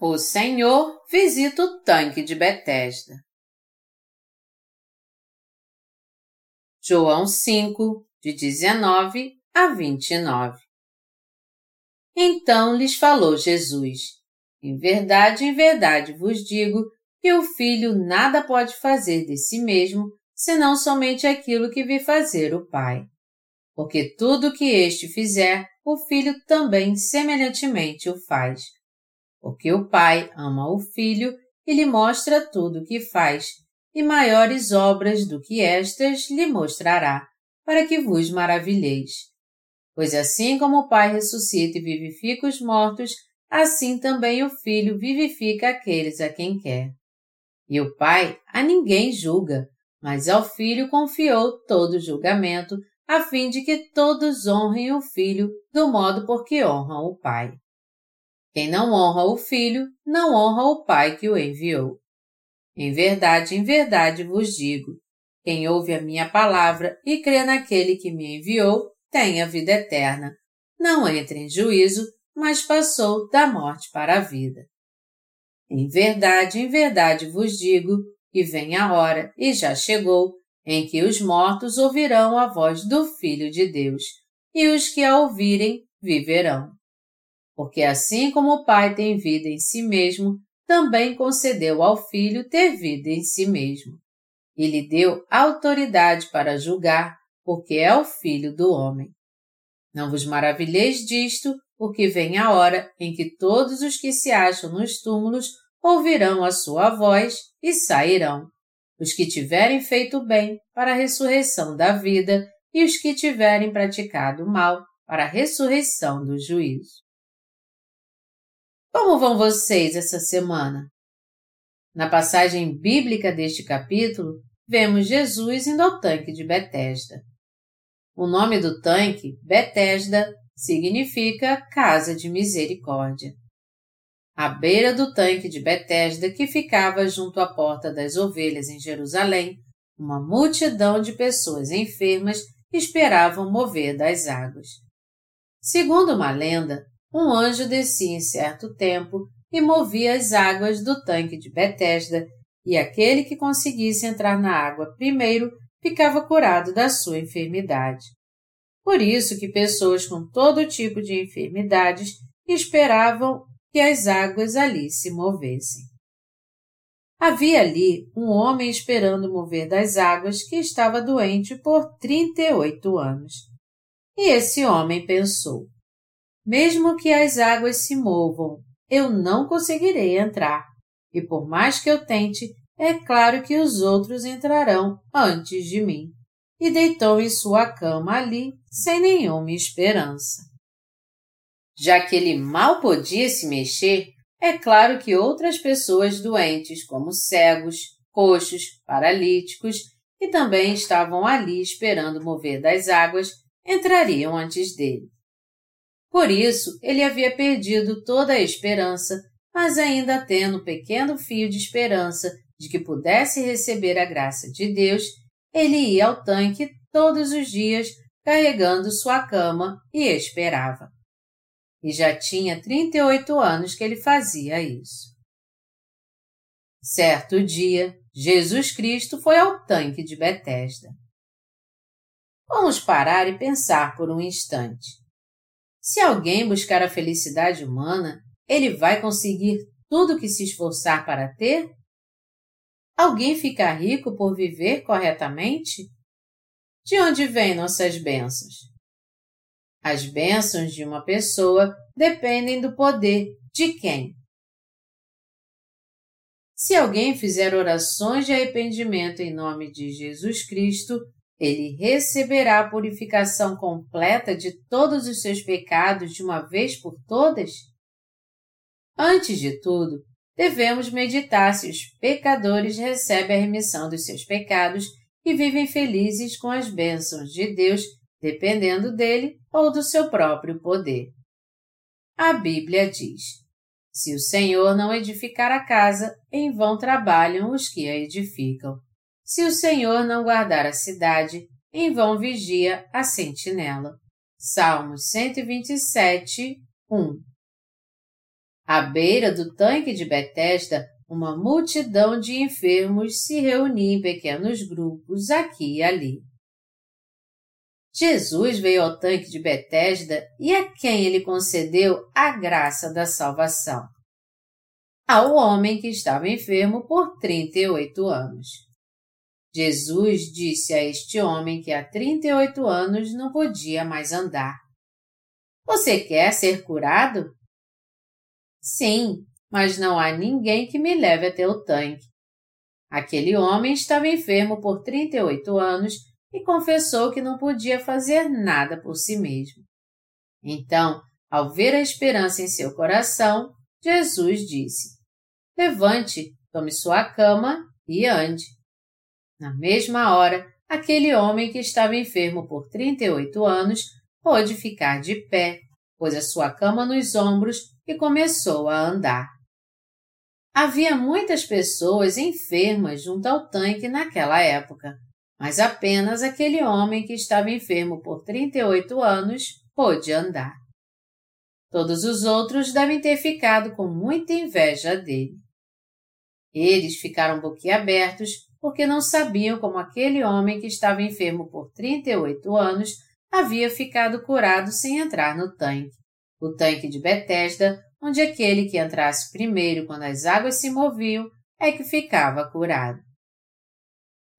O Senhor visita o tanque de Betesda. João 5, de 19 a 29 Então lhes falou Jesus: Em verdade, em verdade vos digo que o filho nada pode fazer de si mesmo, senão somente aquilo que vi fazer o Pai. Porque tudo o que este fizer, o filho também semelhantemente o faz porque o Pai ama o Filho e lhe mostra tudo o que faz, e maiores obras do que estas lhe mostrará, para que vos maravilheis. Pois assim como o Pai ressuscita e vivifica os mortos, assim também o Filho vivifica aqueles a quem quer. E o Pai a ninguém julga, mas ao Filho confiou todo o julgamento, a fim de que todos honrem o Filho do modo por que honram o Pai. Quem não honra o Filho, não honra o Pai que o enviou. Em verdade, em verdade vos digo: quem ouve a minha palavra e crê naquele que me enviou, tem a vida eterna. Não entra em juízo, mas passou da morte para a vida. Em verdade, em verdade vos digo que vem a hora, e já chegou, em que os mortos ouvirão a voz do Filho de Deus, e os que a ouvirem viverão porque assim como o Pai tem vida em si mesmo, também concedeu ao Filho ter vida em si mesmo. E lhe deu autoridade para julgar, porque é o Filho do homem. Não vos maravilheis disto, porque vem a hora em que todos os que se acham nos túmulos ouvirão a sua voz e sairão. Os que tiverem feito bem para a ressurreição da vida e os que tiverem praticado mal para a ressurreição do juízo. Como vão vocês essa semana? Na passagem bíblica deste capítulo, vemos Jesus indo ao tanque de Betesda. O nome do tanque, Betesda, significa Casa de Misericórdia. À beira do tanque de Betesda, que ficava junto à porta das ovelhas em Jerusalém, uma multidão de pessoas enfermas esperavam mover das águas. Segundo uma lenda, um anjo descia em certo tempo e movia as águas do tanque de Betesda, e aquele que conseguisse entrar na água primeiro ficava curado da sua enfermidade. Por isso que pessoas com todo tipo de enfermidades esperavam que as águas ali se movessem. Havia ali um homem esperando mover das águas que estava doente por 38 anos. E esse homem pensou: mesmo que as águas se movam, eu não conseguirei entrar. E por mais que eu tente, é claro que os outros entrarão antes de mim. E deitou em sua cama ali, sem nenhuma esperança. Já que ele mal podia se mexer, é claro que outras pessoas doentes, como cegos, coxos, paralíticos, que também estavam ali esperando mover das águas, entrariam antes dele. Por isso, ele havia perdido toda a esperança, mas ainda tendo um pequeno fio de esperança de que pudesse receber a graça de Deus, ele ia ao tanque todos os dias carregando sua cama e esperava. E já tinha 38 anos que ele fazia isso. Certo dia, Jesus Cristo foi ao tanque de Betesda. Vamos parar e pensar por um instante. Se alguém buscar a felicidade humana, ele vai conseguir tudo o que se esforçar para ter? Alguém fica rico por viver corretamente? De onde vêm nossas bênçãos? As bênçãos de uma pessoa dependem do poder de quem? Se alguém fizer orações de arrependimento em nome de Jesus Cristo, ele receberá a purificação completa de todos os seus pecados de uma vez por todas? Antes de tudo, devemos meditar se os pecadores recebem a remissão dos seus pecados e vivem felizes com as bênçãos de Deus, dependendo dele ou do seu próprio poder. A Bíblia diz: Se o Senhor não edificar a casa, em vão trabalham os que a edificam. Se o Senhor não guardar a cidade, em vão vigia a sentinela. Salmos 127, 1 À beira do tanque de Betesda, uma multidão de enfermos se reunia em pequenos grupos aqui e ali. Jesus veio ao tanque de Betesda e a quem ele concedeu a graça da salvação? Ao homem que estava enfermo por 38 anos. Jesus disse a este homem que há 38 anos não podia mais andar. Você quer ser curado? Sim, mas não há ninguém que me leve até o tanque. Aquele homem estava enfermo por 38 anos e confessou que não podia fazer nada por si mesmo. Então, ao ver a esperança em seu coração, Jesus disse: Levante, tome sua cama e ande. Na mesma hora, aquele homem que estava enfermo por 38 anos pôde ficar de pé, pôs a sua cama nos ombros e começou a andar. Havia muitas pessoas enfermas junto ao tanque naquela época, mas apenas aquele homem que estava enfermo por 38 anos pôde andar. Todos os outros devem ter ficado com muita inveja dele. Eles ficaram boquiabertos porque não sabiam como aquele homem que estava enfermo por 38 anos havia ficado curado sem entrar no tanque, o tanque de Betesda, onde aquele que entrasse primeiro quando as águas se moviam é que ficava curado.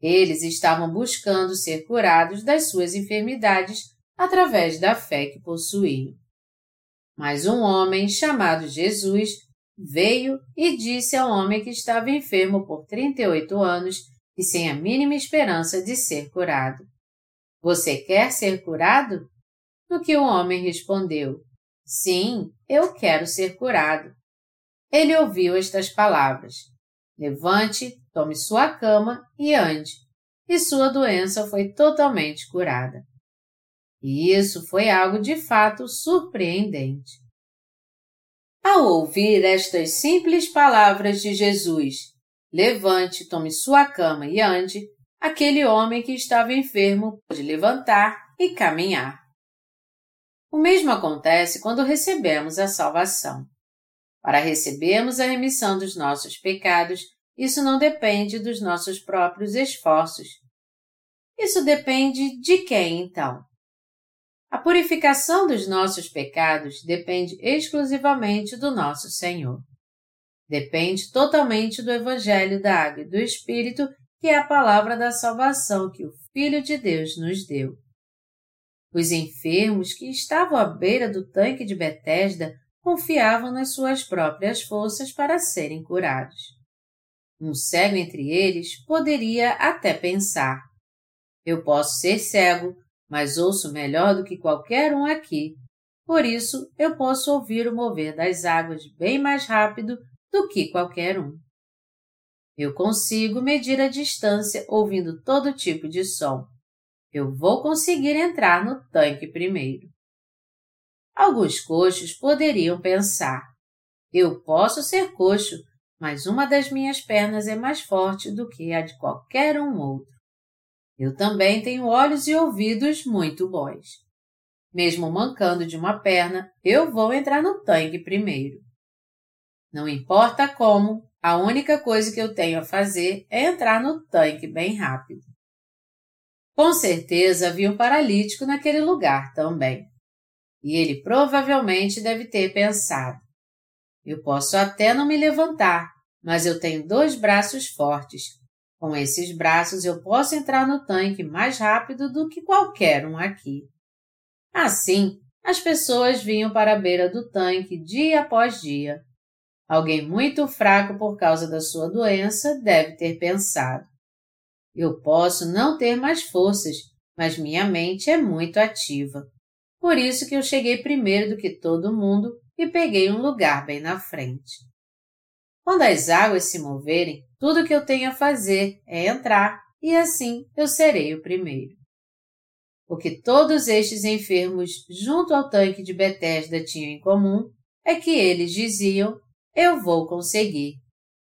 Eles estavam buscando ser curados das suas enfermidades através da fé que possuíam. Mas um homem chamado Jesus veio e disse ao homem que estava enfermo por 38 anos e sem a mínima esperança de ser curado: Você quer ser curado? No que o homem respondeu: Sim, eu quero ser curado. Ele ouviu estas palavras: Levante, tome sua cama e ande. E sua doença foi totalmente curada. E isso foi algo de fato surpreendente. Ao ouvir estas simples palavras de Jesus, levante, tome sua cama e ande, aquele homem que estava enfermo pôde levantar e caminhar. O mesmo acontece quando recebemos a salvação. Para recebermos a remissão dos nossos pecados, isso não depende dos nossos próprios esforços. Isso depende de quem, então? A purificação dos nossos pecados depende exclusivamente do nosso Senhor. Depende totalmente do Evangelho da Água e do Espírito, que é a palavra da salvação que o Filho de Deus nos deu. Os enfermos que estavam à beira do tanque de Betesda confiavam nas suas próprias forças para serem curados. Um cego entre eles poderia até pensar: Eu posso ser cego, mas ouço melhor do que qualquer um aqui. Por isso, eu posso ouvir o mover das águas bem mais rápido do que qualquer um. Eu consigo medir a distância ouvindo todo tipo de som eu vou conseguir entrar no tanque primeiro. Alguns coxos poderiam pensar: eu posso ser coxo, mas uma das minhas pernas é mais forte do que a de qualquer um outro. Eu também tenho olhos e ouvidos muito bons. Mesmo mancando de uma perna, eu vou entrar no tanque primeiro. Não importa como, a única coisa que eu tenho a fazer é entrar no tanque bem rápido. Com certeza havia um paralítico naquele lugar também. E ele provavelmente deve ter pensado: eu posso até não me levantar, mas eu tenho dois braços fortes. Com esses braços eu posso entrar no tanque mais rápido do que qualquer um aqui. Assim, as pessoas vinham para a beira do tanque dia após dia. Alguém muito fraco por causa da sua doença deve ter pensado: eu posso não ter mais forças, mas minha mente é muito ativa. Por isso que eu cheguei primeiro do que todo mundo e peguei um lugar bem na frente. Quando as águas se moverem, tudo que eu tenho a fazer é entrar e assim eu serei o primeiro. O que todos estes enfermos junto ao tanque de Betesda tinham em comum é que eles diziam: Eu vou conseguir,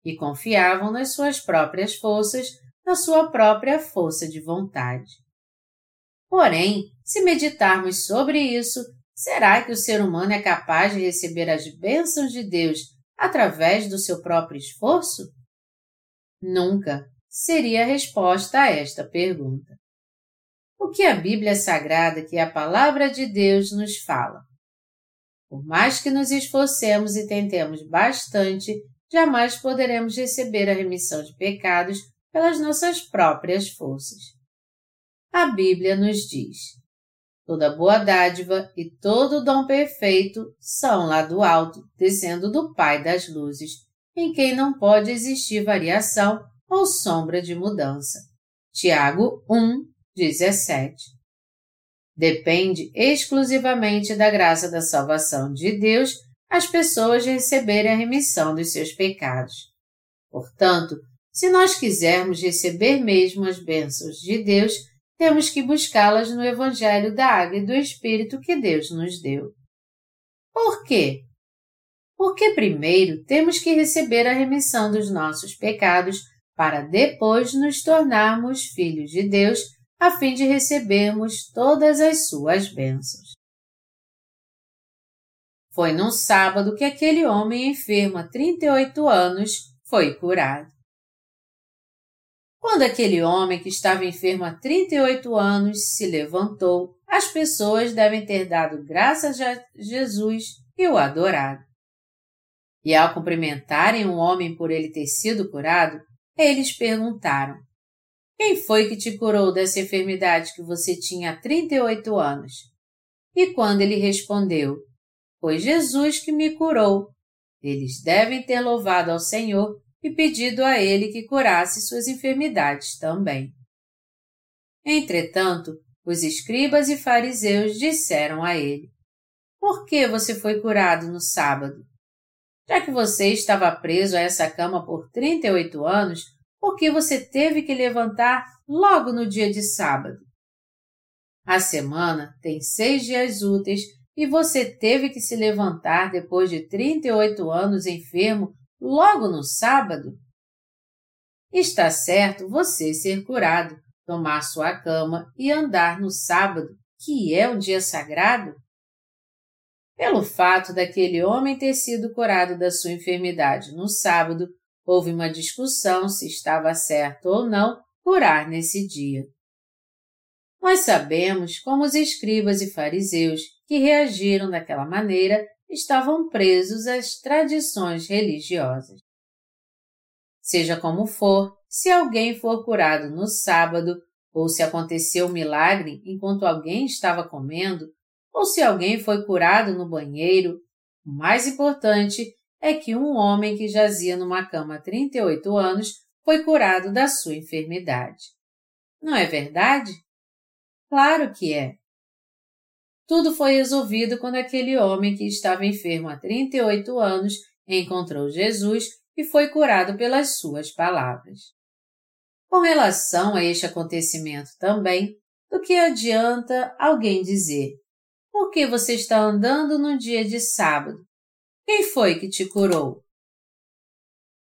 e confiavam nas suas próprias forças na sua própria força de vontade. Porém, se meditarmos sobre isso, será que o ser humano é capaz de receber as bênçãos de Deus através do seu próprio esforço? Nunca seria a resposta a esta pergunta. O que a Bíblia Sagrada, que é a palavra de Deus, nos fala? Por mais que nos esforcemos e tentemos bastante, jamais poderemos receber a remissão de pecados pelas nossas próprias forças. A Bíblia nos diz: toda boa dádiva e todo dom perfeito são lá do alto, descendo do Pai das luzes, em quem não pode existir variação ou sombra de mudança. Tiago 1, 17 Depende exclusivamente da graça da salvação de Deus as pessoas receberem a remissão dos seus pecados. Portanto, se nós quisermos receber mesmo as bênçãos de Deus, temos que buscá-las no Evangelho da Água e do Espírito que Deus nos deu. Por quê? Porque primeiro temos que receber a remissão dos nossos pecados para depois nos tornarmos filhos de Deus a fim de recebermos todas as suas bênçãos. Foi num sábado que aquele homem enfermo há 38 anos foi curado. Quando aquele homem que estava enfermo há 38 anos se levantou, as pessoas devem ter dado graças a Jesus e o adorado. E ao cumprimentarem o homem por ele ter sido curado, eles perguntaram: Quem foi que te curou dessa enfermidade que você tinha há 38 anos? E quando ele respondeu: foi Jesus que me curou. Eles devem ter louvado ao Senhor e pedido a Ele que curasse suas enfermidades também. Entretanto, os escribas e fariseus disseram a ele: Por que você foi curado no sábado? Já que você estava preso a essa cama por 38 anos, por que você teve que levantar logo no dia de sábado? A semana tem seis dias úteis e você teve que se levantar depois de 38 anos enfermo logo no sábado? Está certo você ser curado, tomar sua cama e andar no sábado, que é um dia sagrado? Pelo fato daquele homem ter sido curado da sua enfermidade no sábado, houve uma discussão se estava certo ou não curar nesse dia. Nós sabemos como os escribas e fariseus que reagiram daquela maneira estavam presos às tradições religiosas. Seja como for, se alguém for curado no sábado, ou se aconteceu um milagre enquanto alguém estava comendo, ou se alguém foi curado no banheiro, o mais importante é que um homem que jazia numa cama há 38 anos foi curado da sua enfermidade. Não é verdade? Claro que é. Tudo foi resolvido quando aquele homem que estava enfermo há 38 anos encontrou Jesus e foi curado pelas suas palavras. Com relação a este acontecimento também, do que adianta alguém dizer: Por que você está andando no dia de sábado? Quem foi que te curou?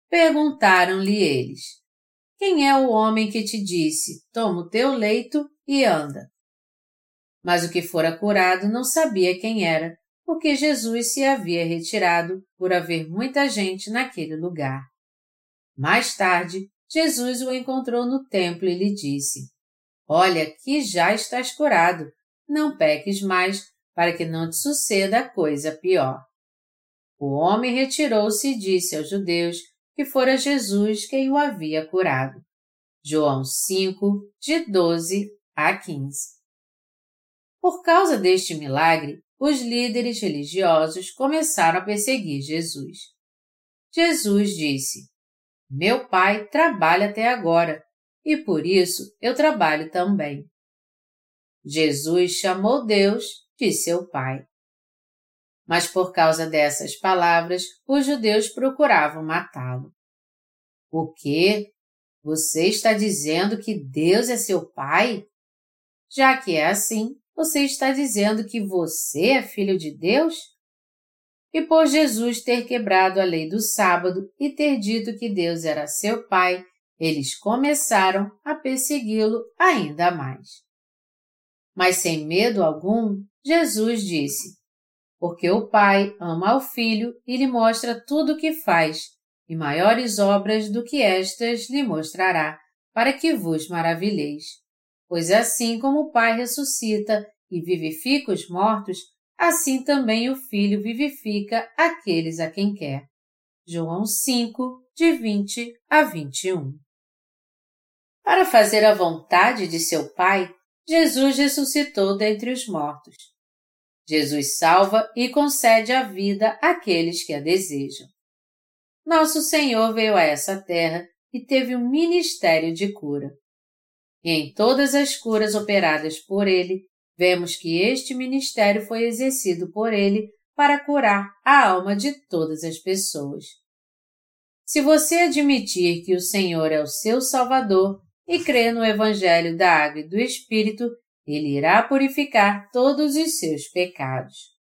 Perguntaram-lhe eles: Quem é o homem que te disse: Toma o teu leito e anda? Mas o que fora curado não sabia quem era, porque Jesus se havia retirado por haver muita gente naquele lugar. Mais tarde, Jesus o encontrou no templo e lhe disse: Olha que já estás curado, não peques mais, para que não te suceda coisa pior. O homem retirou-se e disse aos judeus que fora Jesus quem o havia curado. João 5, de 12 a 15. Por causa deste milagre, os líderes religiosos começaram a perseguir Jesus. Jesus disse: Meu pai trabalha até agora, e por isso eu trabalho também. Jesus chamou Deus de seu pai. Mas por causa dessas palavras, os judeus procuravam matá-lo. O quê? Você está dizendo que Deus é seu pai? Já que é assim, você está dizendo que você é filho de Deus? E por Jesus ter quebrado a lei do sábado e ter dito que Deus era seu pai, eles começaram a persegui-lo ainda mais. Mas sem medo algum, Jesus disse: Porque o Pai ama ao Filho e lhe mostra tudo o que faz, e maiores obras do que estas lhe mostrará, para que vos maravilheis. Pois assim como o Pai ressuscita e vivifica os mortos, assim também o Filho vivifica aqueles a quem quer. João 5, de 20 a 21. Para fazer a vontade de seu Pai, Jesus ressuscitou dentre os mortos. Jesus salva e concede a vida àqueles que a desejam. Nosso Senhor veio a essa terra e teve um ministério de cura. E em todas as curas operadas por ele, vemos que este ministério foi exercido por ele para curar a alma de todas as pessoas. Se você admitir que o Senhor é o seu Salvador e crer no Evangelho da Água e do Espírito, ele irá purificar todos os seus pecados.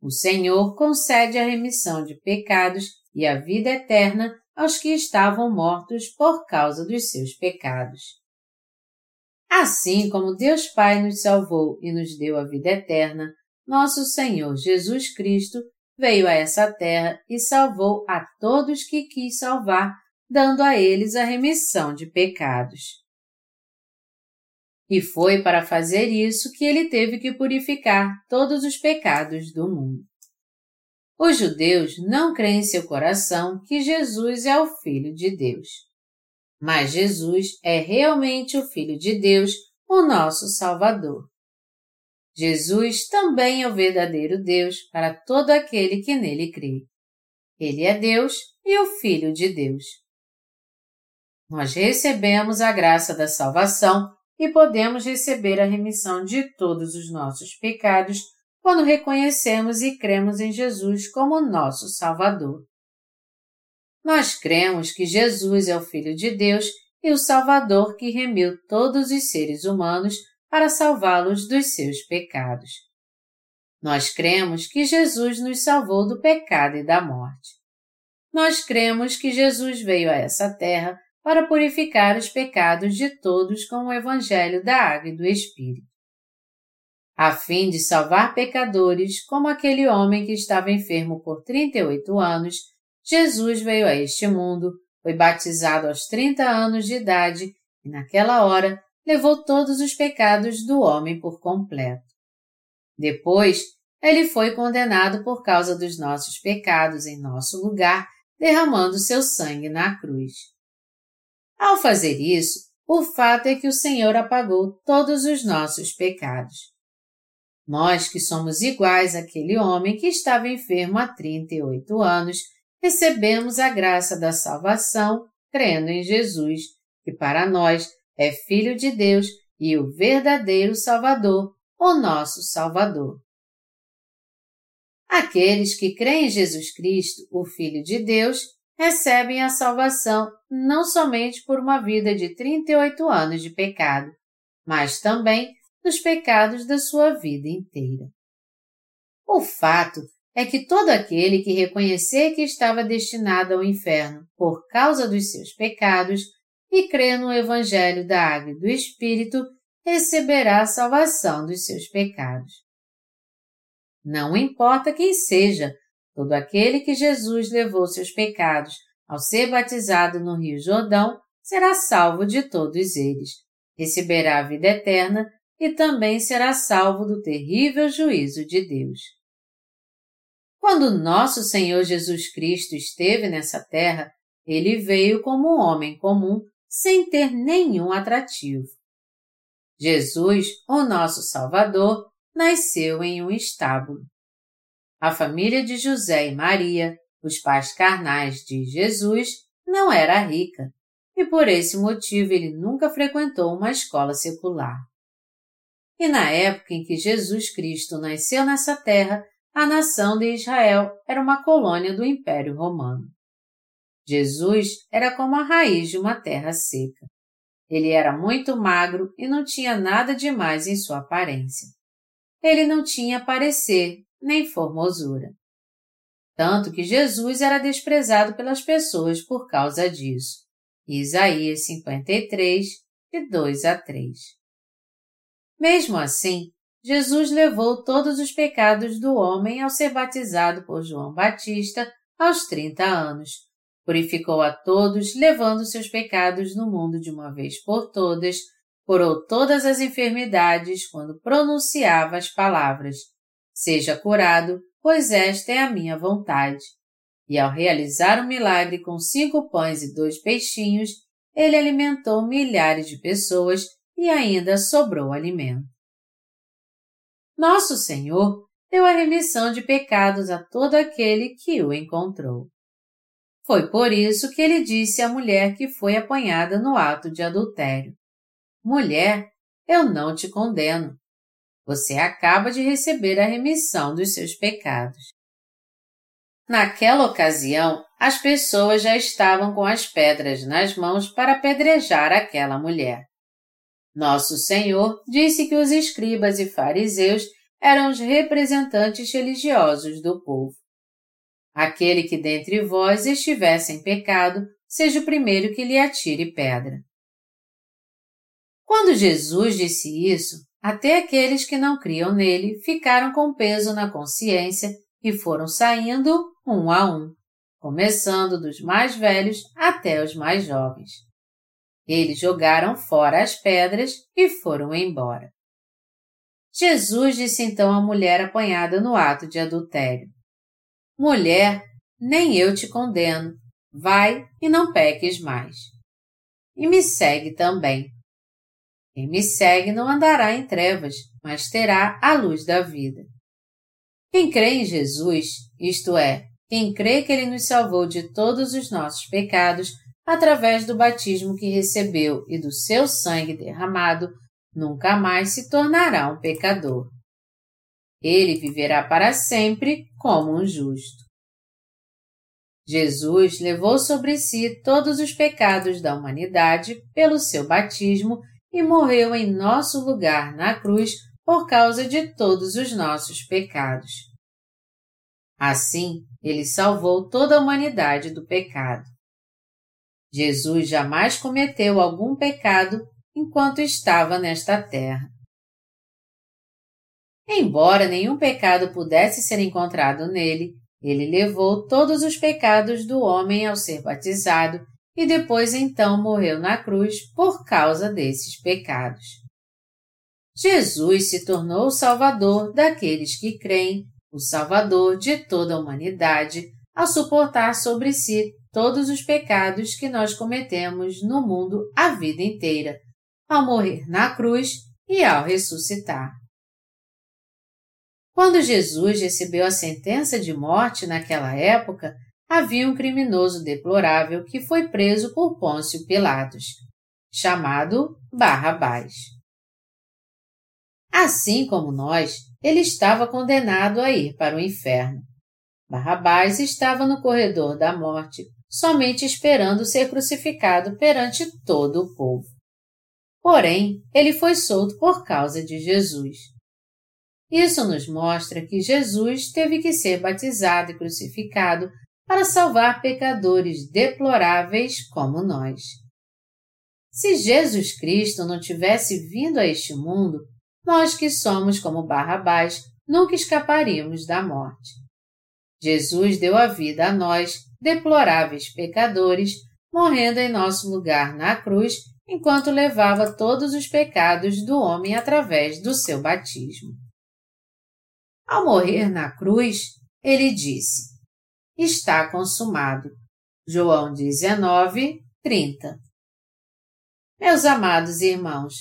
O Senhor concede a remissão de pecados e a vida eterna aos que estavam mortos por causa dos seus pecados. Assim como Deus Pai nos salvou e nos deu a vida eterna, nosso Senhor Jesus Cristo veio a essa terra e salvou a todos que quis salvar, dando a eles a remissão de pecados. E foi para fazer isso que ele teve que purificar todos os pecados do mundo. Os judeus não creem em seu coração que Jesus é o Filho de Deus. Mas Jesus é realmente o Filho de Deus, o nosso Salvador. Jesus também é o verdadeiro Deus para todo aquele que nele crê. Ele é Deus e o Filho de Deus. Nós recebemos a graça da salvação e podemos receber a remissão de todos os nossos pecados quando reconhecemos e cremos em Jesus como nosso Salvador. Nós cremos que Jesus é o Filho de Deus e o Salvador que remiu todos os seres humanos para salvá-los dos seus pecados. Nós cremos que Jesus nos salvou do pecado e da morte. Nós cremos que Jesus veio a essa terra para purificar os pecados de todos com o Evangelho da Água e do Espírito. A fim de salvar pecadores, como aquele homem que estava enfermo por 38 anos, Jesus veio a este mundo, foi batizado aos 30 anos de idade e, naquela hora, levou todos os pecados do homem por completo. Depois, ele foi condenado por causa dos nossos pecados em nosso lugar, derramando seu sangue na cruz. Ao fazer isso, o fato é que o Senhor apagou todos os nossos pecados. Nós que somos iguais àquele homem que estava enfermo há 38 anos, recebemos a graça da salvação crendo em Jesus, que para nós é Filho de Deus e o verdadeiro Salvador, o nosso Salvador. Aqueles que creem em Jesus Cristo, o Filho de Deus, recebem a salvação não somente por uma vida de 38 anos de pecado, mas também dos pecados da sua vida inteira. O fato é que todo aquele que reconhecer que estava destinado ao inferno por causa dos seus pecados e crê no Evangelho da Água e do Espírito, receberá a salvação dos seus pecados. Não importa quem seja, todo aquele que Jesus levou seus pecados ao ser batizado no Rio Jordão será salvo de todos eles, receberá a vida eterna e também será salvo do terrível juízo de Deus. Quando nosso Senhor Jesus Cristo esteve nessa terra, ele veio como um homem comum sem ter nenhum atrativo. Jesus, o nosso Salvador, nasceu em um estábulo. A família de José e Maria, os pais carnais de Jesus, não era rica, e por esse motivo ele nunca frequentou uma escola secular. E na época em que Jesus Cristo nasceu nessa terra, a nação de Israel era uma colônia do Império Romano. Jesus era como a raiz de uma terra seca. Ele era muito magro e não tinha nada demais em sua aparência. Ele não tinha parecer nem formosura. Tanto que Jesus era desprezado pelas pessoas por causa disso. Isaías 53, de 2 a 3. Mesmo assim, Jesus levou todos os pecados do homem ao ser batizado por João Batista aos 30 anos. Purificou a todos, levando seus pecados no mundo de uma vez por todas, curou todas as enfermidades quando pronunciava as palavras: Seja curado, pois esta é a minha vontade. E ao realizar o um milagre com cinco pães e dois peixinhos, ele alimentou milhares de pessoas e ainda sobrou alimento. Nosso Senhor deu a remissão de pecados a todo aquele que o encontrou. Foi por isso que ele disse à mulher que foi apanhada no ato de adultério: Mulher, eu não te condeno. Você acaba de receber a remissão dos seus pecados. Naquela ocasião, as pessoas já estavam com as pedras nas mãos para apedrejar aquela mulher. Nosso Senhor disse que os escribas e fariseus eram os representantes religiosos do povo. Aquele que dentre vós estivesse em pecado, seja o primeiro que lhe atire pedra. Quando Jesus disse isso, até aqueles que não criam nele ficaram com peso na consciência e foram saindo um a um, começando dos mais velhos até os mais jovens. Eles jogaram fora as pedras e foram embora. Jesus disse então à mulher apanhada no ato de adultério: Mulher, nem eu te condeno. Vai e não peques mais. E me segue também. Quem me segue não andará em trevas, mas terá a luz da vida. Quem crê em Jesus, isto é, quem crê que Ele nos salvou de todos os nossos pecados através do batismo que recebeu e do seu sangue derramado, nunca mais se tornará um pecador. Ele viverá para sempre como um justo. Jesus levou sobre si todos os pecados da humanidade pelo seu batismo e morreu em nosso lugar na cruz por causa de todos os nossos pecados. Assim, ele salvou toda a humanidade do pecado. Jesus jamais cometeu algum pecado enquanto estava nesta terra. Embora nenhum pecado pudesse ser encontrado nele, ele levou todos os pecados do homem ao ser batizado e depois então morreu na cruz por causa desses pecados. Jesus se tornou o Salvador daqueles que creem, o Salvador de toda a humanidade, ao suportar sobre si todos os pecados que nós cometemos no mundo a vida inteira, ao morrer na cruz e ao ressuscitar. Quando Jesus recebeu a sentença de morte naquela época, havia um criminoso deplorável que foi preso por Pôncio Pilatos, chamado Barrabás. Assim como nós, ele estava condenado a ir para o inferno. Barrabás estava no corredor da morte, somente esperando ser crucificado perante todo o povo. Porém, ele foi solto por causa de Jesus. Isso nos mostra que Jesus teve que ser batizado e crucificado para salvar pecadores deploráveis como nós. Se Jesus Cristo não tivesse vindo a este mundo, nós que somos como Barrabás nunca escaparíamos da morte. Jesus deu a vida a nós, deploráveis pecadores, morrendo em nosso lugar na cruz enquanto levava todos os pecados do homem através do seu batismo. Ao morrer na cruz, ele disse: Está consumado. João 19, 30. Meus amados irmãos,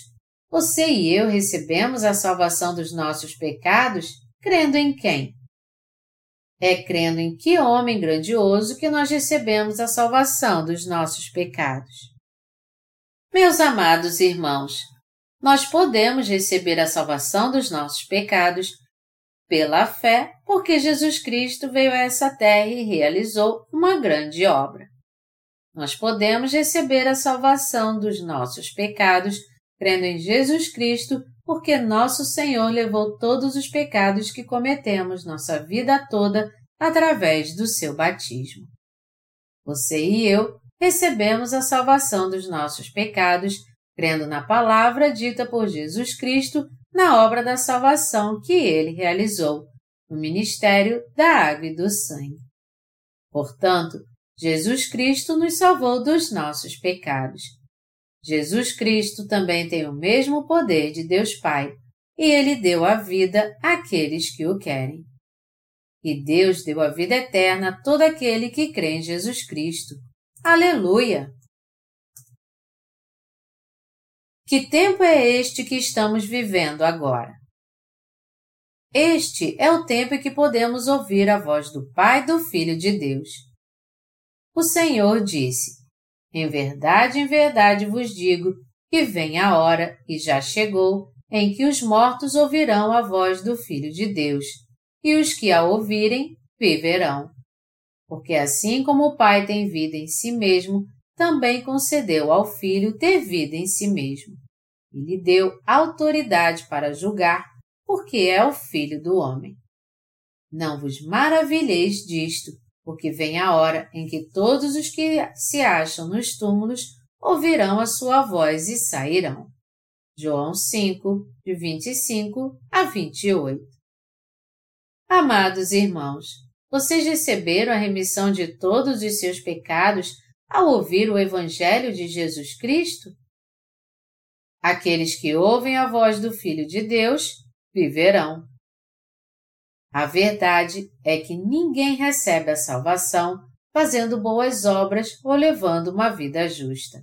você e eu recebemos a salvação dos nossos pecados crendo em quem? É crendo em que homem grandioso que nós recebemos a salvação dos nossos pecados. Meus amados irmãos, nós podemos receber a salvação dos nossos pecados pela fé, porque Jesus Cristo veio a essa terra e realizou uma grande obra. Nós podemos receber a salvação dos nossos pecados crendo em Jesus Cristo, porque nosso Senhor levou todos os pecados que cometemos nossa vida toda através do seu batismo. Você e eu recebemos a salvação dos nossos pecados, crendo na palavra dita por Jesus Cristo na obra da salvação que ele realizou no ministério da água e do sangue. Portanto, Jesus Cristo nos salvou dos nossos pecados. Jesus Cristo também tem o mesmo poder de Deus Pai e ele deu a vida àqueles que o querem. E Deus deu a vida eterna a todo aquele que crê em Jesus Cristo. Aleluia! Que tempo é este que estamos vivendo agora? Este é o tempo em que podemos ouvir a voz do Pai e do Filho de Deus. O Senhor disse: Em verdade, em verdade vos digo que vem a hora, e já chegou, em que os mortos ouvirão a voz do Filho de Deus, e os que a ouvirem viverão. Porque assim como o Pai tem vida em si mesmo, também concedeu ao Filho ter vida em si mesmo, e lhe deu autoridade para julgar, porque é o Filho do homem. Não vos maravilheis disto, porque vem a hora em que todos os que se acham nos túmulos ouvirão a sua voz e sairão. João 5, de 25 a 28. Amados irmãos, vocês receberam a remissão de todos os seus pecados ao ouvir o Evangelho de Jesus Cristo? Aqueles que ouvem a voz do Filho de Deus viverão. A verdade é que ninguém recebe a salvação fazendo boas obras ou levando uma vida justa.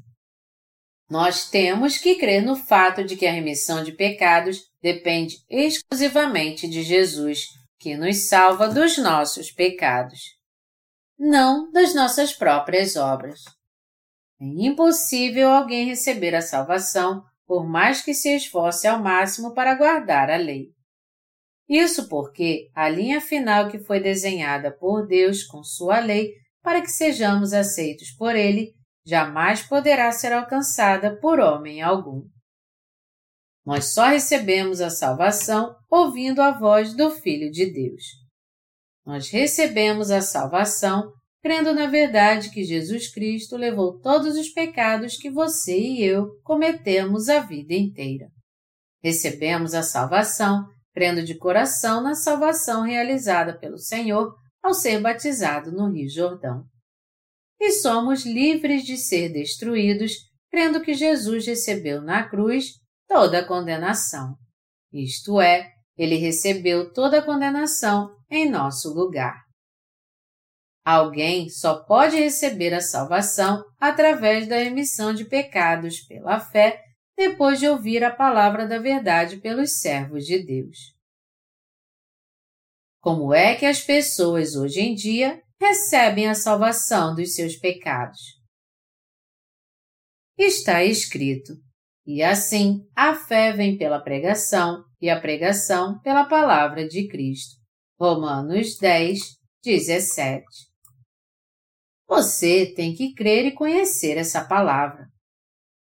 Nós temos que crer no fato de que a remissão de pecados depende exclusivamente de Jesus, que nos salva dos nossos pecados, não das nossas próprias obras. É impossível alguém receber a salvação por mais que se esforce ao máximo para guardar a lei. Isso porque a linha final que foi desenhada por Deus com sua lei para que sejamos aceitos por Ele jamais poderá ser alcançada por homem algum. Nós só recebemos a salvação ouvindo a voz do Filho de Deus. Nós recebemos a salvação crendo na verdade que Jesus Cristo levou todos os pecados que você e eu cometemos a vida inteira. Recebemos a salvação crendo de coração na salvação realizada pelo Senhor ao ser batizado no Rio Jordão e somos livres de ser destruídos, crendo que Jesus recebeu na cruz toda a condenação. Isto é, ele recebeu toda a condenação em nosso lugar. Alguém só pode receber a salvação através da remissão de pecados pela fé depois de ouvir a palavra da verdade pelos servos de Deus. Como é que as pessoas hoje em dia recebem a salvação dos seus pecados. Está escrito: E assim a fé vem pela pregação, e a pregação pela palavra de Cristo. Romanos 10, 17. Você tem que crer e conhecer essa palavra.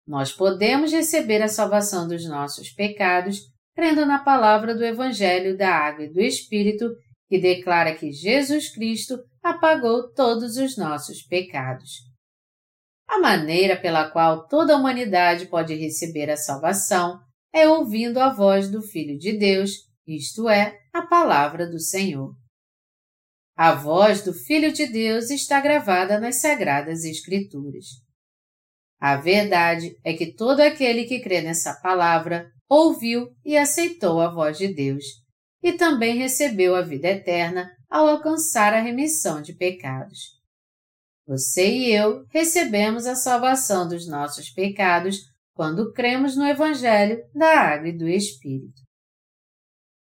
Nós podemos receber a salvação dos nossos pecados crendo na palavra do Evangelho da Água e do Espírito que declara que Jesus Cristo apagou todos os nossos pecados. A maneira pela qual toda a humanidade pode receber a salvação é ouvindo a voz do Filho de Deus, isto é, a palavra do Senhor. A voz do Filho de Deus está gravada nas Sagradas Escrituras. A verdade é que todo aquele que crê nessa palavra ouviu e aceitou a voz de Deus e também recebeu a vida eterna ao alcançar a remissão de pecados. Você e eu recebemos a salvação dos nossos pecados quando cremos no Evangelho da Água e do Espírito.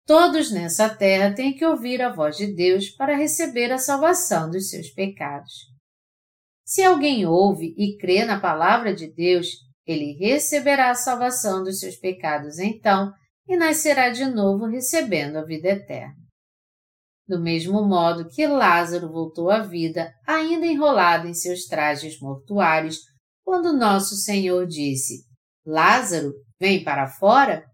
Todos nessa terra têm que ouvir a voz de Deus para receber a salvação dos seus pecados. Se alguém ouve e crê na palavra de Deus, ele receberá a salvação dos seus pecados então e nascerá de novo recebendo a vida eterna. Do mesmo modo que Lázaro voltou à vida, ainda enrolado em seus trajes mortuários, quando nosso Senhor disse: Lázaro, vem para fora?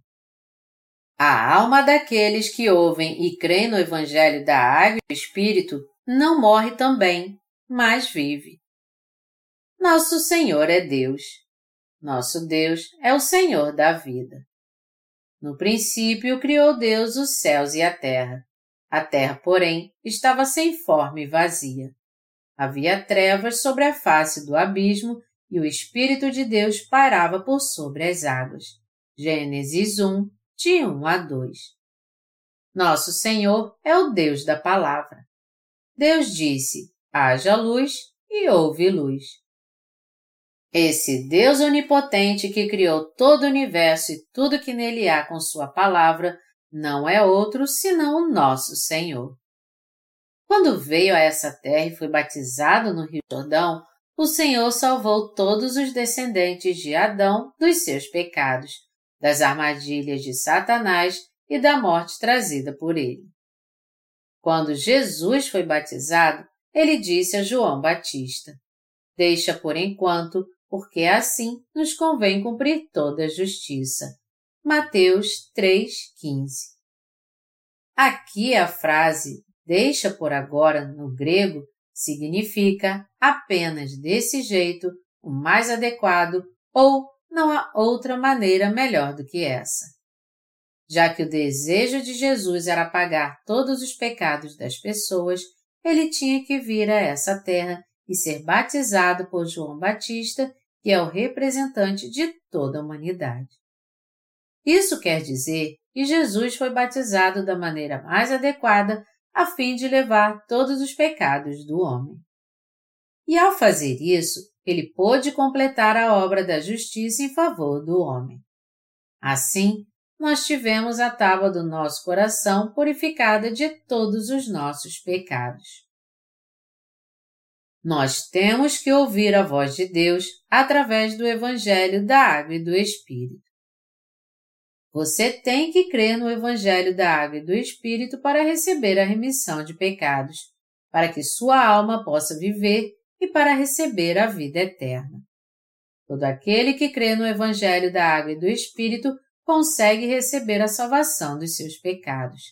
A alma daqueles que ouvem e creem no Evangelho da Água e do Espírito não morre também, mas vive. Nosso Senhor é Deus. Nosso Deus é o Senhor da vida. No princípio criou Deus os céus e a terra. A terra, porém, estava sem forma e vazia. Havia trevas sobre a face do abismo e o Espírito de Deus pairava por sobre as águas. Gênesis 1, de 1 a 2. Nosso Senhor é o Deus da palavra. Deus disse: haja luz e houve luz. Esse Deus onipotente que criou todo o universo e tudo que nele há com Sua palavra não é outro senão o nosso Senhor. Quando veio a essa terra e foi batizado no Rio Jordão, o Senhor salvou todos os descendentes de Adão dos seus pecados, das armadilhas de Satanás e da morte trazida por ele. Quando Jesus foi batizado, ele disse a João Batista: Deixa por enquanto, porque assim nos convém cumprir toda a justiça. Mateus 3,15 Aqui a frase deixa por agora no grego significa apenas desse jeito, o mais adequado ou não há outra maneira melhor do que essa. Já que o desejo de Jesus era apagar todos os pecados das pessoas, ele tinha que vir a essa terra e ser batizado por João Batista, que é o representante de toda a humanidade. Isso quer dizer que Jesus foi batizado da maneira mais adequada a fim de levar todos os pecados do homem. E ao fazer isso, ele pôde completar a obra da justiça em favor do homem. Assim, nós tivemos a tábua do nosso coração purificada de todos os nossos pecados. Nós temos que ouvir a voz de Deus através do Evangelho da Água e do Espírito. Você tem que crer no Evangelho da Água e do Espírito para receber a remissão de pecados, para que sua alma possa viver e para receber a vida eterna. Todo aquele que crê no Evangelho da Água e do Espírito consegue receber a salvação dos seus pecados.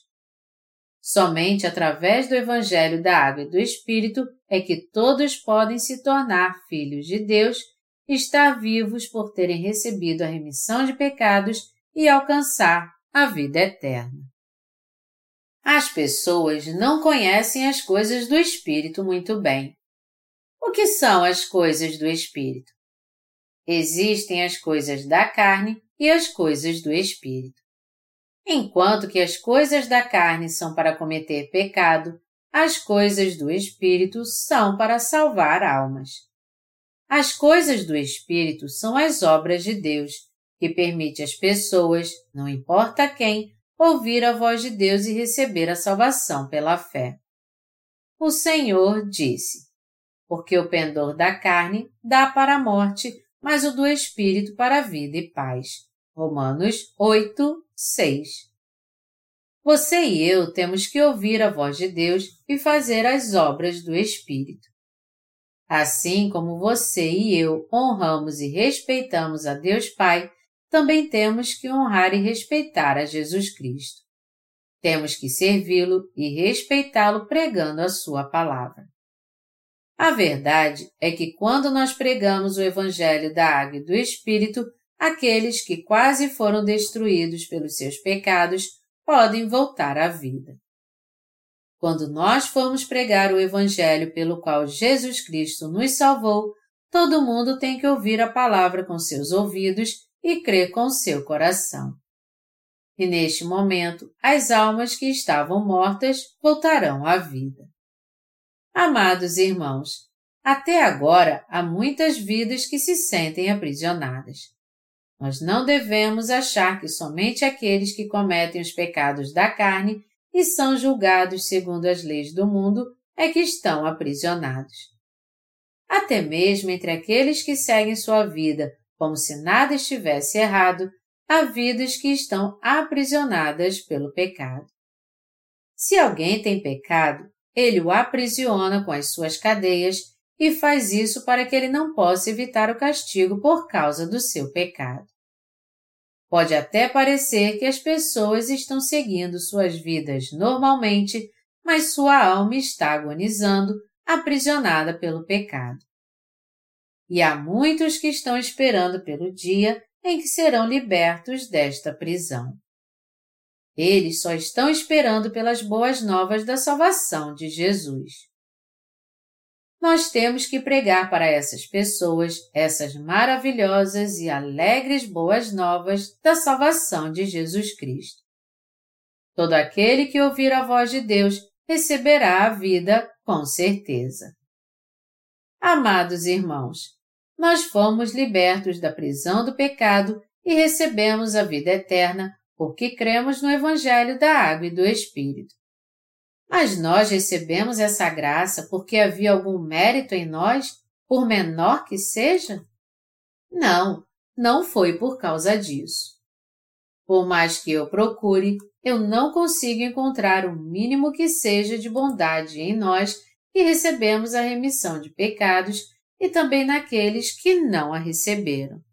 Somente através do Evangelho da Água e do Espírito é que todos podem se tornar filhos de Deus, estar vivos por terem recebido a remissão de pecados e alcançar a vida eterna. As pessoas não conhecem as coisas do Espírito muito bem. O que são as coisas do Espírito? Existem as coisas da carne e as coisas do Espírito. Enquanto que as coisas da carne são para cometer pecado, as coisas do Espírito são para salvar almas. As coisas do Espírito são as obras de Deus, que permite às pessoas, não importa quem, ouvir a voz de Deus e receber a salvação pela fé. O Senhor disse: Porque o pendor da carne dá para a morte, mas o do Espírito para a vida e paz. Romanos 8, 6. Você e eu temos que ouvir a voz de Deus e fazer as obras do Espírito. Assim como você e eu honramos e respeitamos a Deus Pai, também temos que honrar e respeitar a Jesus Cristo. Temos que servi-lo e respeitá-lo pregando a Sua palavra. A verdade é que quando nós pregamos o Evangelho da Água e do Espírito, aqueles que quase foram destruídos pelos seus pecados podem voltar à vida. Quando nós formos pregar o Evangelho pelo qual Jesus Cristo nos salvou, todo mundo tem que ouvir a palavra com seus ouvidos e crer com seu coração. E neste momento, as almas que estavam mortas voltarão à vida. Amados irmãos, até agora há muitas vidas que se sentem aprisionadas. Nós não devemos achar que somente aqueles que cometem os pecados da carne e são julgados segundo as leis do mundo é que estão aprisionados. Até mesmo entre aqueles que seguem sua vida como se nada estivesse errado, há vidas que estão aprisionadas pelo pecado. Se alguém tem pecado, ele o aprisiona com as suas cadeias e faz isso para que ele não possa evitar o castigo por causa do seu pecado. Pode até parecer que as pessoas estão seguindo suas vidas normalmente, mas sua alma está agonizando, aprisionada pelo pecado. E há muitos que estão esperando pelo dia em que serão libertos desta prisão. Eles só estão esperando pelas boas novas da salvação de Jesus. Nós temos que pregar para essas pessoas essas maravilhosas e alegres boas novas da salvação de Jesus Cristo. Todo aquele que ouvir a voz de Deus receberá a vida com certeza. Amados irmãos, nós fomos libertos da prisão do pecado e recebemos a vida eterna porque cremos no Evangelho da Água e do Espírito. Mas nós recebemos essa graça porque havia algum mérito em nós, por menor que seja? Não, não foi por causa disso. Por mais que eu procure, eu não consigo encontrar o mínimo que seja de bondade em nós que recebemos a remissão de pecados e também naqueles que não a receberam.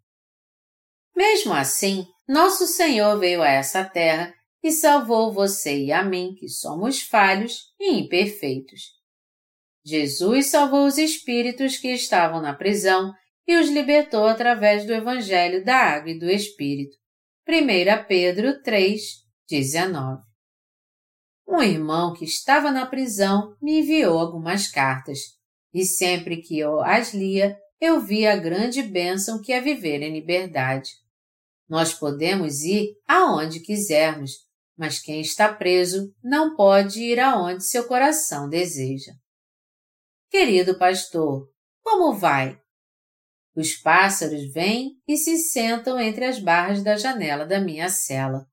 Mesmo assim, nosso Senhor veio a essa terra e salvou você e a mim, que somos falhos e imperfeitos. Jesus salvou os espíritos que estavam na prisão e os libertou através do Evangelho da Água e do Espírito. 1 Pedro 3, 19. Um irmão que estava na prisão me enviou algumas cartas, e sempre que eu as lia, eu via a grande bênção que é viver em liberdade. Nós podemos ir aonde quisermos, mas quem está preso não pode ir aonde seu coração deseja. Querido pastor, como vai? Os pássaros vêm e se sentam entre as barras da janela da minha cela.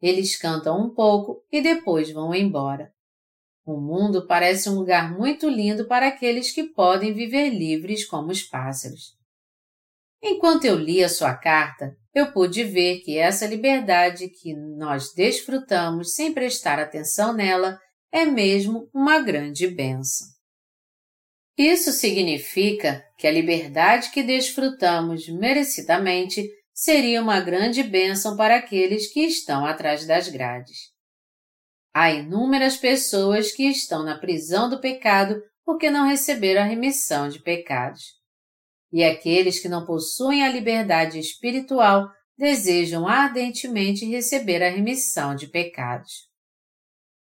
Eles cantam um pouco e depois vão embora. O mundo parece um lugar muito lindo para aqueles que podem viver livres como os pássaros. Enquanto eu lia sua carta, eu pude ver que essa liberdade que nós desfrutamos sem prestar atenção nela é mesmo uma grande bênção. Isso significa que a liberdade que desfrutamos merecidamente seria uma grande bênção para aqueles que estão atrás das grades. Há inúmeras pessoas que estão na prisão do pecado porque não receberam a remissão de pecados e aqueles que não possuem a liberdade espiritual desejam ardentemente receber a remissão de pecados.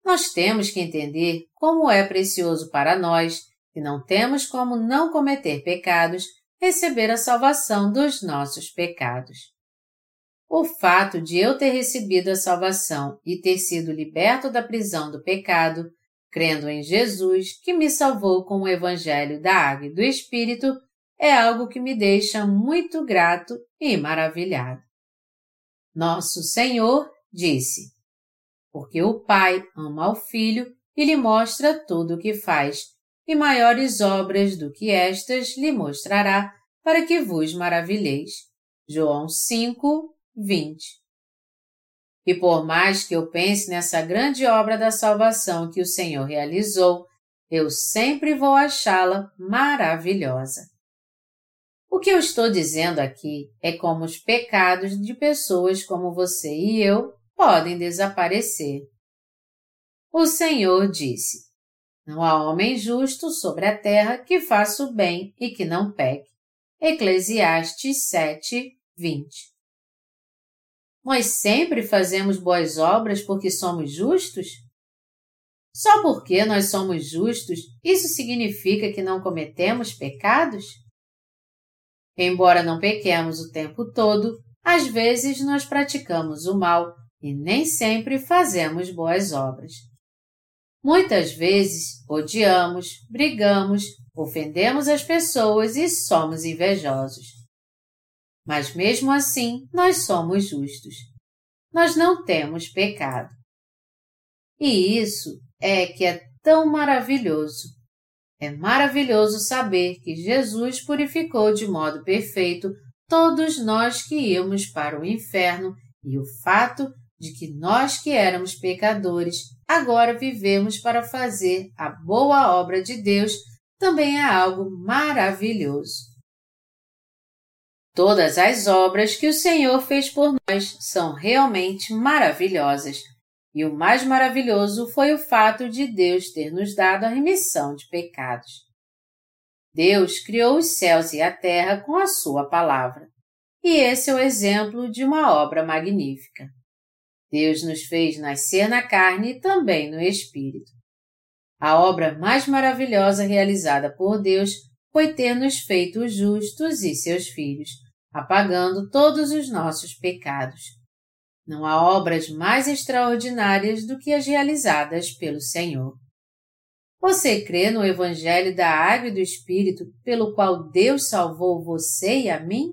Nós temos que entender como é precioso para nós, que não temos como não cometer pecados, receber a salvação dos nossos pecados. O fato de eu ter recebido a salvação e ter sido liberto da prisão do pecado, crendo em Jesus, que me salvou com o Evangelho da Água e do Espírito, é algo que me deixa muito grato e maravilhado. Nosso Senhor disse: Porque o Pai ama ao Filho e lhe mostra tudo o que faz, e maiores obras do que estas lhe mostrará, para que vos maravilheis. João 5, 20. E por mais que eu pense nessa grande obra da salvação que o Senhor realizou, eu sempre vou achá-la maravilhosa. O que eu estou dizendo aqui é como os pecados de pessoas como você e eu podem desaparecer. O Senhor disse: Não há homem justo sobre a terra que faça o bem e que não peque. Eclesiastes 7, 20. Nós sempre fazemos boas obras porque somos justos? Só porque nós somos justos, isso significa que não cometemos pecados? Embora não pequemos o tempo todo, às vezes nós praticamos o mal e nem sempre fazemos boas obras. Muitas vezes odiamos, brigamos, ofendemos as pessoas e somos invejosos. Mas mesmo assim, nós somos justos. Nós não temos pecado. E isso é que é tão maravilhoso é maravilhoso saber que Jesus purificou de modo perfeito todos nós que íamos para o inferno e o fato de que nós que éramos pecadores agora vivemos para fazer a boa obra de Deus também é algo maravilhoso. Todas as obras que o Senhor fez por nós são realmente maravilhosas e o mais maravilhoso foi o fato de Deus ter nos dado a remissão de pecados. Deus criou os céus e a terra com a sua palavra. E esse é o exemplo de uma obra magnífica. Deus nos fez nascer na carne e também no espírito. A obra mais maravilhosa realizada por Deus foi ter nos feito justos e seus filhos, apagando todos os nossos pecados. Não há obras mais extraordinárias do que as realizadas pelo Senhor. Você crê no Evangelho da Água e do Espírito pelo qual Deus salvou você e a mim?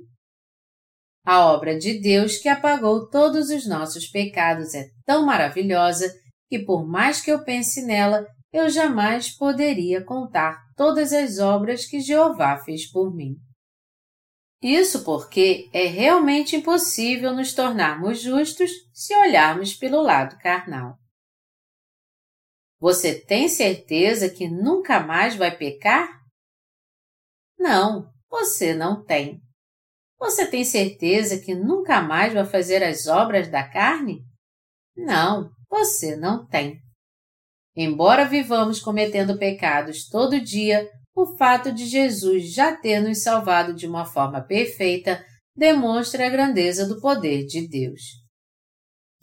A obra de Deus que apagou todos os nossos pecados é tão maravilhosa que, por mais que eu pense nela, eu jamais poderia contar todas as obras que Jeová fez por mim. Isso porque é realmente impossível nos tornarmos justos se olharmos pelo lado carnal. Você tem certeza que nunca mais vai pecar? Não, você não tem. Você tem certeza que nunca mais vai fazer as obras da carne? Não, você não tem. Embora vivamos cometendo pecados todo dia, o fato de Jesus já ter nos salvado de uma forma perfeita demonstra a grandeza do poder de Deus.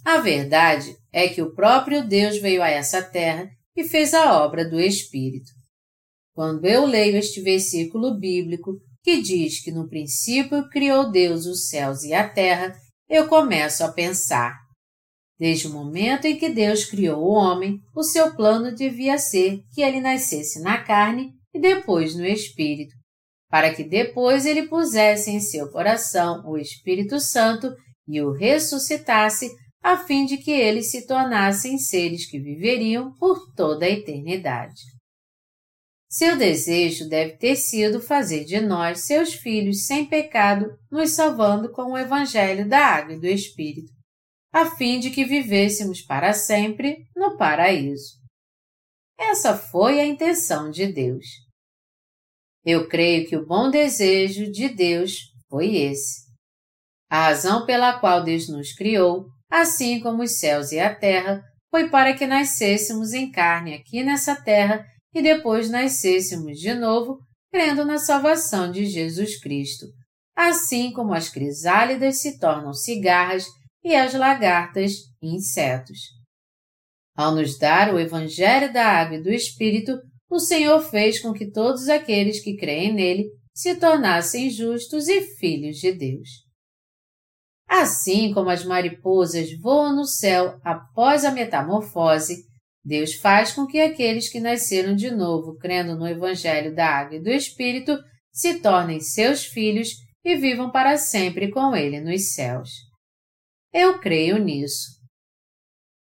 A verdade é que o próprio Deus veio a essa terra e fez a obra do Espírito. Quando eu leio este versículo bíblico, que diz que no princípio criou Deus os céus e a terra, eu começo a pensar. Desde o momento em que Deus criou o homem, o seu plano devia ser que ele nascesse na carne e depois no espírito, para que depois ele pusesse em seu coração o Espírito Santo e o ressuscitasse, a fim de que eles se tornassem seres que viveriam por toda a eternidade. Seu desejo deve ter sido fazer de nós, seus filhos, sem pecado, nos salvando com o Evangelho da Água e do Espírito, a fim de que vivêssemos para sempre no paraíso. Essa foi a intenção de Deus. Eu creio que o bom desejo de Deus foi esse. A razão pela qual Deus nos criou, assim como os céus e a terra, foi para que nascêssemos em carne aqui nessa terra e depois nascêssemos de novo crendo na salvação de Jesus Cristo, assim como as crisálidas se tornam cigarras e as lagartas insetos. Ao nos dar o Evangelho da Água e do Espírito, o Senhor fez com que todos aqueles que creem nele se tornassem justos e filhos de Deus. Assim como as mariposas voam no céu após a metamorfose, Deus faz com que aqueles que nasceram de novo crendo no Evangelho da Água e do Espírito se tornem seus filhos e vivam para sempre com Ele nos céus. Eu creio nisso.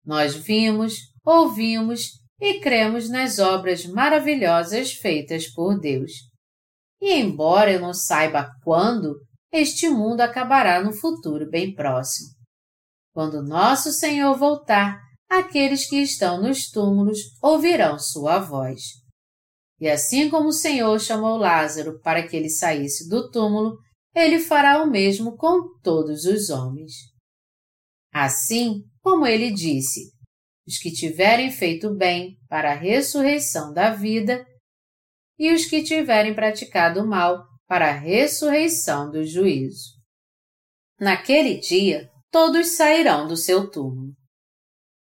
Nós vimos, ouvimos e cremos nas obras maravilhosas feitas por Deus. E embora eu não saiba quando, este mundo acabará no futuro bem próximo. Quando nosso Senhor voltar, aqueles que estão nos túmulos ouvirão sua voz. E assim como o Senhor chamou Lázaro para que ele saísse do túmulo, ele fará o mesmo com todos os homens. Assim como ele disse, os que tiverem feito bem para a ressurreição da vida e os que tiverem praticado mal para a ressurreição do juízo. Naquele dia, todos sairão do seu túmulo.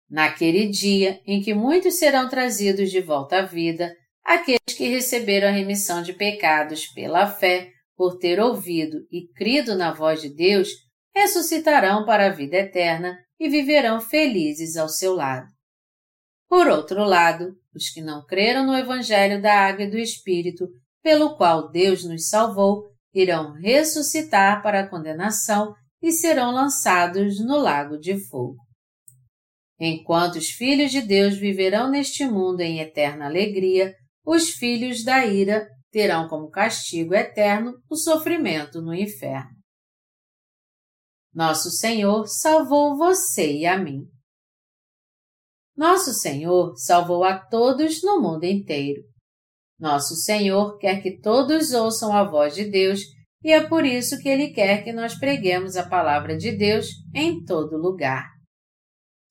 Naquele dia em que muitos serão trazidos de volta à vida, aqueles que receberam a remissão de pecados pela fé, por ter ouvido e crido na voz de Deus, ressuscitarão para a vida eterna e viverão felizes ao seu lado. Por outro lado, os que não creram no Evangelho da Água e do Espírito, pelo qual Deus nos salvou, irão ressuscitar para a condenação e serão lançados no lago de fogo. Enquanto os filhos de Deus viverão neste mundo em eterna alegria, os filhos da ira terão como castigo eterno o sofrimento no inferno. Nosso Senhor salvou você e a mim. Nosso Senhor salvou a todos no mundo inteiro. Nosso Senhor quer que todos ouçam a voz de Deus e é por isso que Ele quer que nós preguemos a palavra de Deus em todo lugar.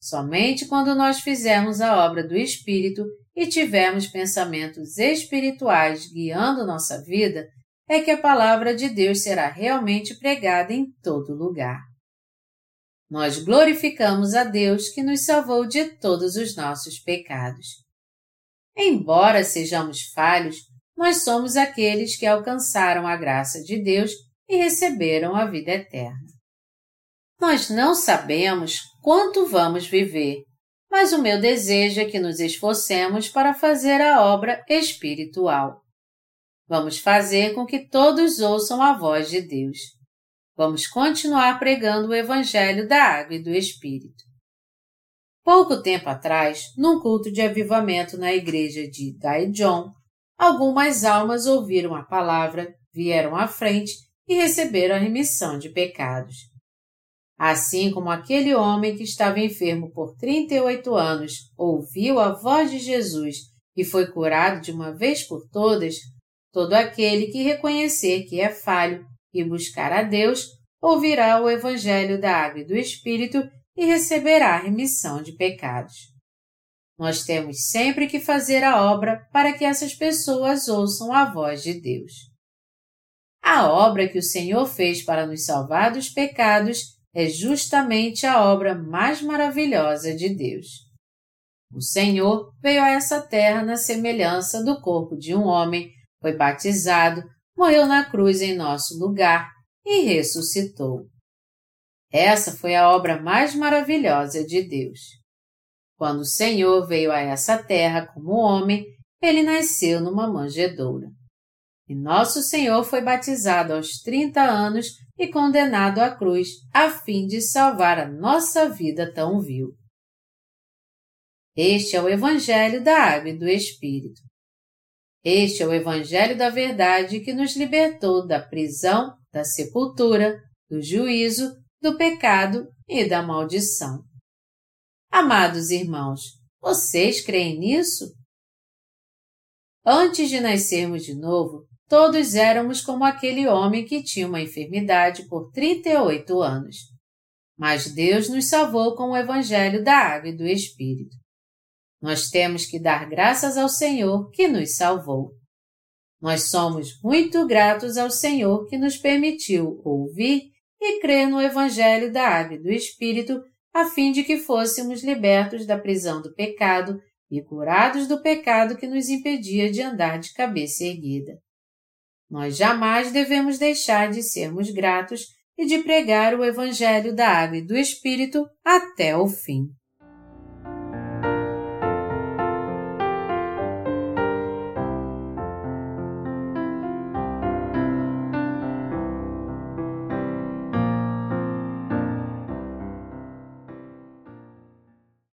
Somente quando nós fizermos a obra do Espírito e tivermos pensamentos espirituais guiando nossa vida, é que a palavra de Deus será realmente pregada em todo lugar. Nós glorificamos a Deus que nos salvou de todos os nossos pecados. Embora sejamos falhos, nós somos aqueles que alcançaram a graça de Deus e receberam a vida eterna. Nós não sabemos quanto vamos viver, mas o meu desejo é que nos esforcemos para fazer a obra espiritual. Vamos fazer com que todos ouçam a voz de Deus. Vamos continuar pregando o Evangelho da Água e do Espírito. Pouco tempo atrás, num culto de avivamento na igreja de Daejeon, algumas almas ouviram a palavra, vieram à frente e receberam a remissão de pecados. Assim como aquele homem que estava enfermo por 38 anos ouviu a voz de Jesus e foi curado de uma vez por todas, todo aquele que reconhecer que é falho e buscar a Deus ouvirá o Evangelho da Água e do Espírito e receberá remissão de pecados. Nós temos sempre que fazer a obra para que essas pessoas ouçam a voz de Deus. A obra que o Senhor fez para nos salvar dos pecados é justamente a obra mais maravilhosa de Deus. O Senhor veio a essa terra na semelhança do corpo de um homem, foi batizado, morreu na cruz em nosso lugar e ressuscitou. Essa foi a obra mais maravilhosa de Deus. Quando o Senhor veio a essa terra como homem, ele nasceu numa manjedoura. E nosso Senhor foi batizado aos 30 anos e condenado à cruz, a fim de salvar a nossa vida tão vil. Este é o Evangelho da Água e do Espírito. Este é o Evangelho da Verdade que nos libertou da prisão, da sepultura, do juízo, do pecado e da maldição. Amados irmãos, vocês creem nisso? Antes de nascermos de novo, Todos éramos como aquele homem que tinha uma enfermidade por 38 anos. Mas Deus nos salvou com o Evangelho da Água e do Espírito. Nós temos que dar graças ao Senhor que nos salvou. Nós somos muito gratos ao Senhor que nos permitiu ouvir e crer no Evangelho da Água e do Espírito, a fim de que fôssemos libertos da prisão do pecado e curados do pecado que nos impedia de andar de cabeça erguida. Nós jamais devemos deixar de sermos gratos e de pregar o Evangelho da Água e do Espírito até o fim.